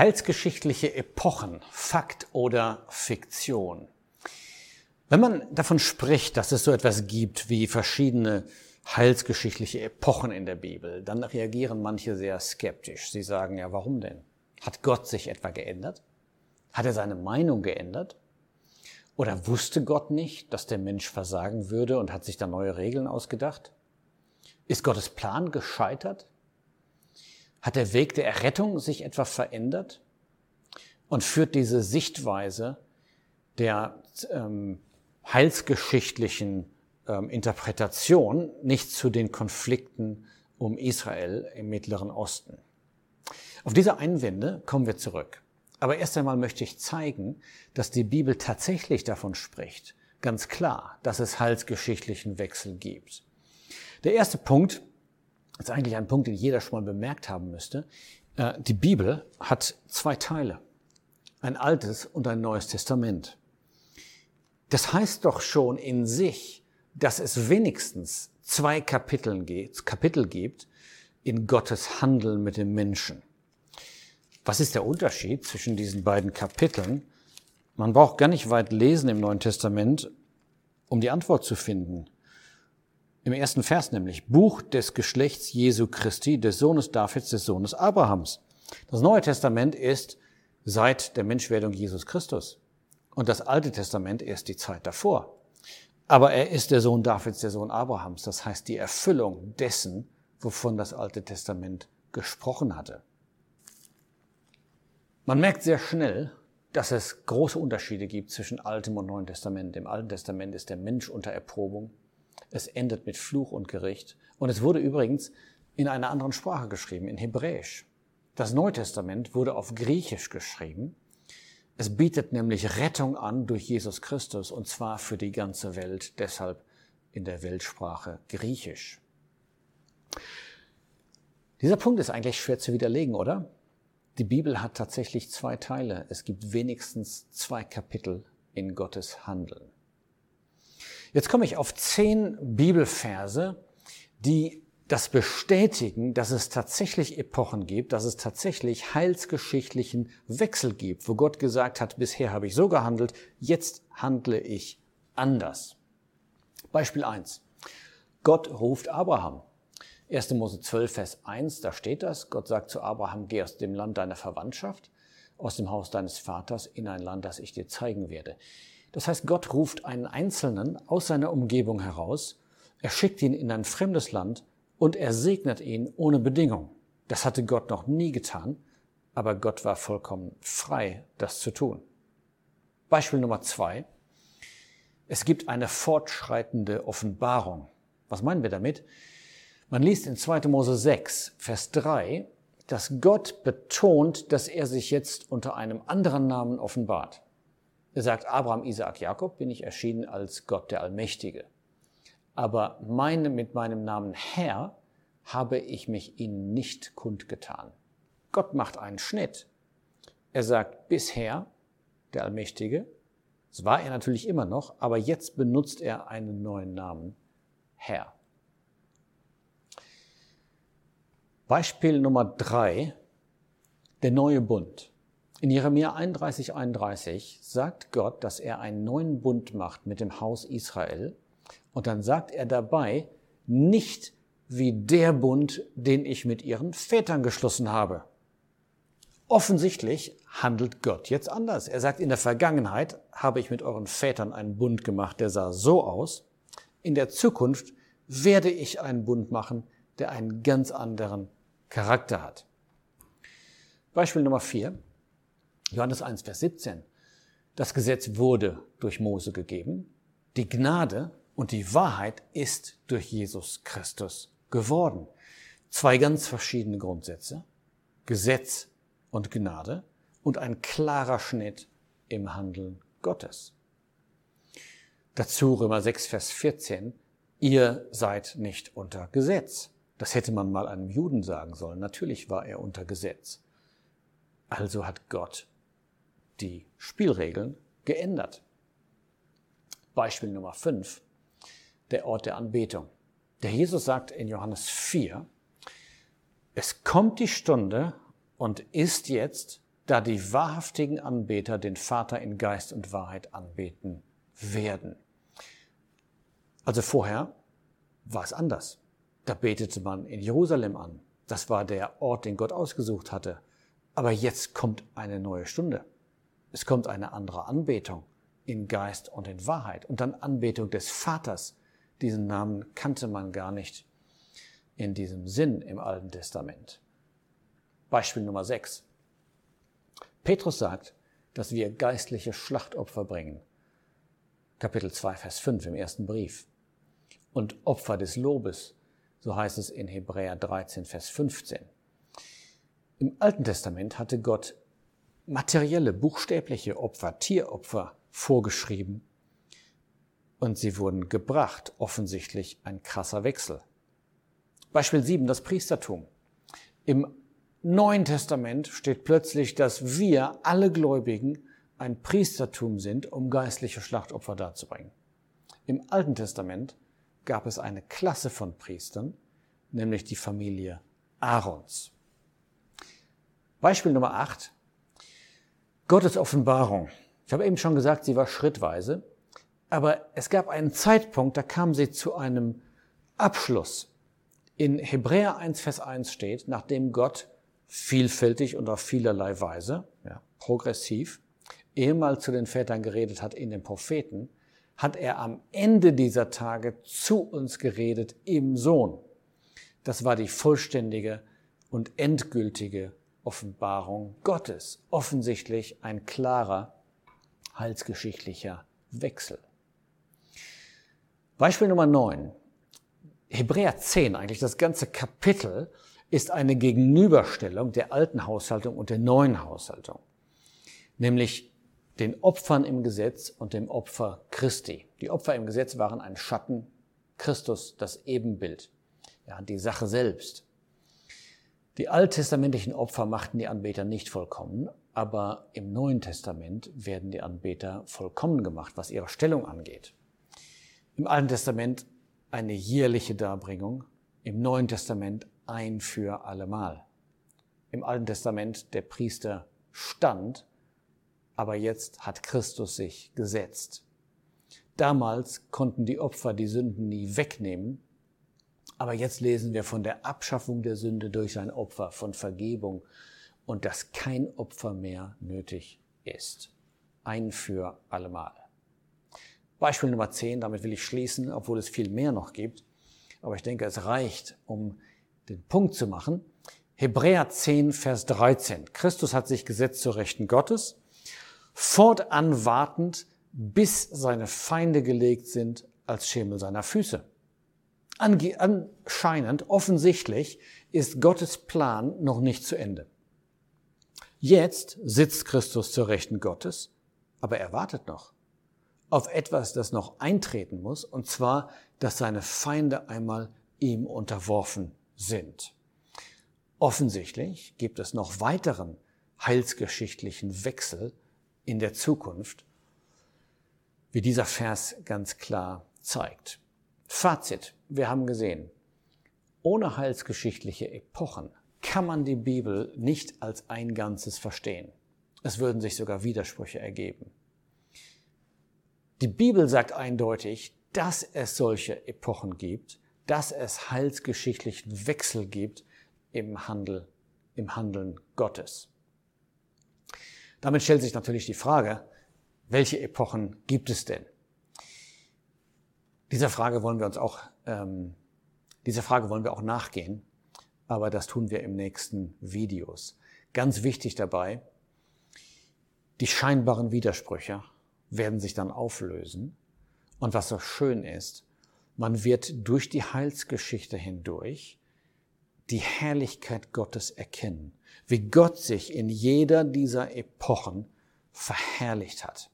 Heilsgeschichtliche Epochen, Fakt oder Fiktion. Wenn man davon spricht, dass es so etwas gibt wie verschiedene heilsgeschichtliche Epochen in der Bibel, dann reagieren manche sehr skeptisch. Sie sagen ja, warum denn? Hat Gott sich etwa geändert? Hat er seine Meinung geändert? Oder wusste Gott nicht, dass der Mensch versagen würde und hat sich da neue Regeln ausgedacht? Ist Gottes Plan gescheitert? Hat der Weg der Errettung sich etwa verändert? Und führt diese Sichtweise der ähm, heilsgeschichtlichen ähm, Interpretation nicht zu den Konflikten um Israel im Mittleren Osten? Auf diese Einwände kommen wir zurück. Aber erst einmal möchte ich zeigen, dass die Bibel tatsächlich davon spricht, ganz klar, dass es heilsgeschichtlichen Wechsel gibt. Der erste Punkt ist eigentlich ein Punkt, den jeder schon mal bemerkt haben müsste. Äh, die Bibel hat zwei Teile. Ein altes und ein neues Testament. Das heißt doch schon in sich, dass es wenigstens zwei Kapiteln geht, Kapitel gibt in Gottes Handeln mit dem Menschen. Was ist der Unterschied zwischen diesen beiden Kapiteln? Man braucht gar nicht weit lesen im Neuen Testament, um die Antwort zu finden. Im ersten Vers nämlich, Buch des Geschlechts Jesu Christi, des Sohnes Davids, des Sohnes Abrahams. Das Neue Testament ist seit der Menschwerdung Jesus Christus. Und das Alte Testament ist die Zeit davor. Aber er ist der Sohn Davids, der Sohn Abrahams. Das heißt die Erfüllung dessen, wovon das Alte Testament gesprochen hatte. Man merkt sehr schnell, dass es große Unterschiede gibt zwischen Altem und Neuen Testament. Im Alten Testament ist der Mensch unter Erprobung. Es endet mit Fluch und Gericht. Und es wurde übrigens in einer anderen Sprache geschrieben, in Hebräisch. Das Neue Testament wurde auf Griechisch geschrieben. Es bietet nämlich Rettung an durch Jesus Christus und zwar für die ganze Welt, deshalb in der Weltsprache Griechisch. Dieser Punkt ist eigentlich schwer zu widerlegen, oder? Die Bibel hat tatsächlich zwei Teile. Es gibt wenigstens zwei Kapitel in Gottes Handeln. Jetzt komme ich auf zehn Bibelverse, die das bestätigen, dass es tatsächlich Epochen gibt, dass es tatsächlich heilsgeschichtlichen Wechsel gibt, wo Gott gesagt hat, bisher habe ich so gehandelt, jetzt handle ich anders. Beispiel eins: Gott ruft Abraham. 1. Mose 12, Vers 1, da steht das. Gott sagt zu Abraham, geh aus dem Land deiner Verwandtschaft, aus dem Haus deines Vaters in ein Land, das ich dir zeigen werde. Das heißt, Gott ruft einen Einzelnen aus seiner Umgebung heraus, er schickt ihn in ein fremdes Land und er segnet ihn ohne Bedingung. Das hatte Gott noch nie getan, aber Gott war vollkommen frei, das zu tun. Beispiel Nummer zwei. Es gibt eine fortschreitende Offenbarung. Was meinen wir damit? Man liest in 2. Mose 6, Vers 3, dass Gott betont, dass er sich jetzt unter einem anderen Namen offenbart. Er sagt, Abraham, Isaak, Jakob bin ich erschienen als Gott der Allmächtige. Aber meine, mit meinem Namen Herr habe ich mich ihnen nicht kundgetan. Gott macht einen Schnitt. Er sagt, bisher, der Allmächtige, das war er natürlich immer noch, aber jetzt benutzt er einen neuen Namen, Herr. Beispiel Nummer drei, der neue Bund. In Jeremia 31, 31 sagt Gott, dass er einen neuen Bund macht mit dem Haus Israel. Und dann sagt er dabei, nicht wie der Bund, den ich mit ihren Vätern geschlossen habe. Offensichtlich handelt Gott jetzt anders. Er sagt, in der Vergangenheit habe ich mit euren Vätern einen Bund gemacht, der sah so aus. In der Zukunft werde ich einen Bund machen, der einen ganz anderen Charakter hat. Beispiel Nummer 4, Johannes 1, Vers 17. Das Gesetz wurde durch Mose gegeben, die Gnade und die Wahrheit ist durch Jesus Christus geworden. Zwei ganz verschiedene Grundsätze, Gesetz und Gnade und ein klarer Schnitt im Handeln Gottes. Dazu Römer 6, Vers 14, ihr seid nicht unter Gesetz. Das hätte man mal einem Juden sagen sollen. Natürlich war er unter Gesetz. Also hat Gott die Spielregeln geändert. Beispiel Nummer 5, der Ort der Anbetung. Der Jesus sagt in Johannes 4, es kommt die Stunde und ist jetzt, da die wahrhaftigen Anbeter den Vater in Geist und Wahrheit anbeten werden. Also vorher war es anders. Da betete man in Jerusalem an. Das war der Ort, den Gott ausgesucht hatte. Aber jetzt kommt eine neue Stunde. Es kommt eine andere Anbetung in Geist und in Wahrheit. Und dann Anbetung des Vaters. Diesen Namen kannte man gar nicht in diesem Sinn im Alten Testament. Beispiel Nummer 6. Petrus sagt, dass wir geistliche Schlachtopfer bringen. Kapitel 2, Vers 5 im ersten Brief. Und Opfer des Lobes, so heißt es in Hebräer 13, Vers 15. Im Alten Testament hatte Gott materielle, buchstäbliche Opfer, Tieropfer vorgeschrieben und sie wurden gebracht, offensichtlich ein krasser Wechsel. Beispiel 7, das Priestertum. Im Neuen Testament steht plötzlich, dass wir, alle Gläubigen, ein Priestertum sind, um geistliche Schlachtopfer darzubringen. Im Alten Testament gab es eine Klasse von Priestern, nämlich die Familie Aarons. Beispiel Nummer 8. Gottes Offenbarung. Ich habe eben schon gesagt, sie war schrittweise, aber es gab einen Zeitpunkt, da kam sie zu einem Abschluss. In Hebräer 1, Vers 1 steht, nachdem Gott vielfältig und auf vielerlei Weise, ja, progressiv, ehemals zu den Vätern geredet hat in den Propheten, hat er am Ende dieser Tage zu uns geredet im Sohn. Das war die vollständige und endgültige Offenbarung Gottes. Offensichtlich ein klarer heilsgeschichtlicher Wechsel. Beispiel Nummer 9. Hebräer 10, eigentlich das ganze Kapitel, ist eine Gegenüberstellung der alten Haushaltung und der neuen Haushaltung, nämlich den Opfern im Gesetz und dem Opfer Christi. Die Opfer im Gesetz waren ein Schatten, Christus das Ebenbild, ja, die Sache selbst. Die alttestamentlichen Opfer machten die Anbeter nicht vollkommen, aber im Neuen Testament werden die Anbeter vollkommen gemacht, was ihre Stellung angeht. Im Alten Testament eine jährliche Darbringung, im Neuen Testament ein für allemal. Im Alten Testament der Priester stand, aber jetzt hat Christus sich gesetzt. Damals konnten die Opfer die Sünden nie wegnehmen, aber jetzt lesen wir von der Abschaffung der Sünde durch ein Opfer, von Vergebung und dass kein Opfer mehr nötig ist. Ein für allemal. Beispiel Nummer 10, damit will ich schließen, obwohl es viel mehr noch gibt. Aber ich denke, es reicht, um den Punkt zu machen. Hebräer 10, Vers 13. Christus hat sich gesetzt zur Rechten Gottes, fortan wartend, bis seine Feinde gelegt sind als Schemel seiner Füße. Anscheinend, offensichtlich, ist Gottes Plan noch nicht zu Ende. Jetzt sitzt Christus zur Rechten Gottes, aber er wartet noch auf etwas, das noch eintreten muss, und zwar, dass seine Feinde einmal ihm unterworfen sind. Offensichtlich gibt es noch weiteren heilsgeschichtlichen Wechsel in der Zukunft, wie dieser Vers ganz klar zeigt. Fazit, wir haben gesehen, ohne heilsgeschichtliche Epochen kann man die Bibel nicht als ein Ganzes verstehen. Es würden sich sogar Widersprüche ergeben. Die Bibel sagt eindeutig, dass es solche Epochen gibt, dass es heilsgeschichtlichen Wechsel gibt im Handel, im Handeln Gottes. Damit stellt sich natürlich die Frage, welche Epochen gibt es denn? Dieser Frage wollen wir uns auch, ähm, dieser Frage wollen wir auch nachgehen, aber das tun wir im nächsten Videos. Ganz wichtig dabei, die scheinbaren Widersprüche werden sich dann auflösen. Und was so schön ist, man wird durch die Heilsgeschichte hindurch die Herrlichkeit Gottes erkennen, wie Gott sich in jeder dieser Epochen verherrlicht hat.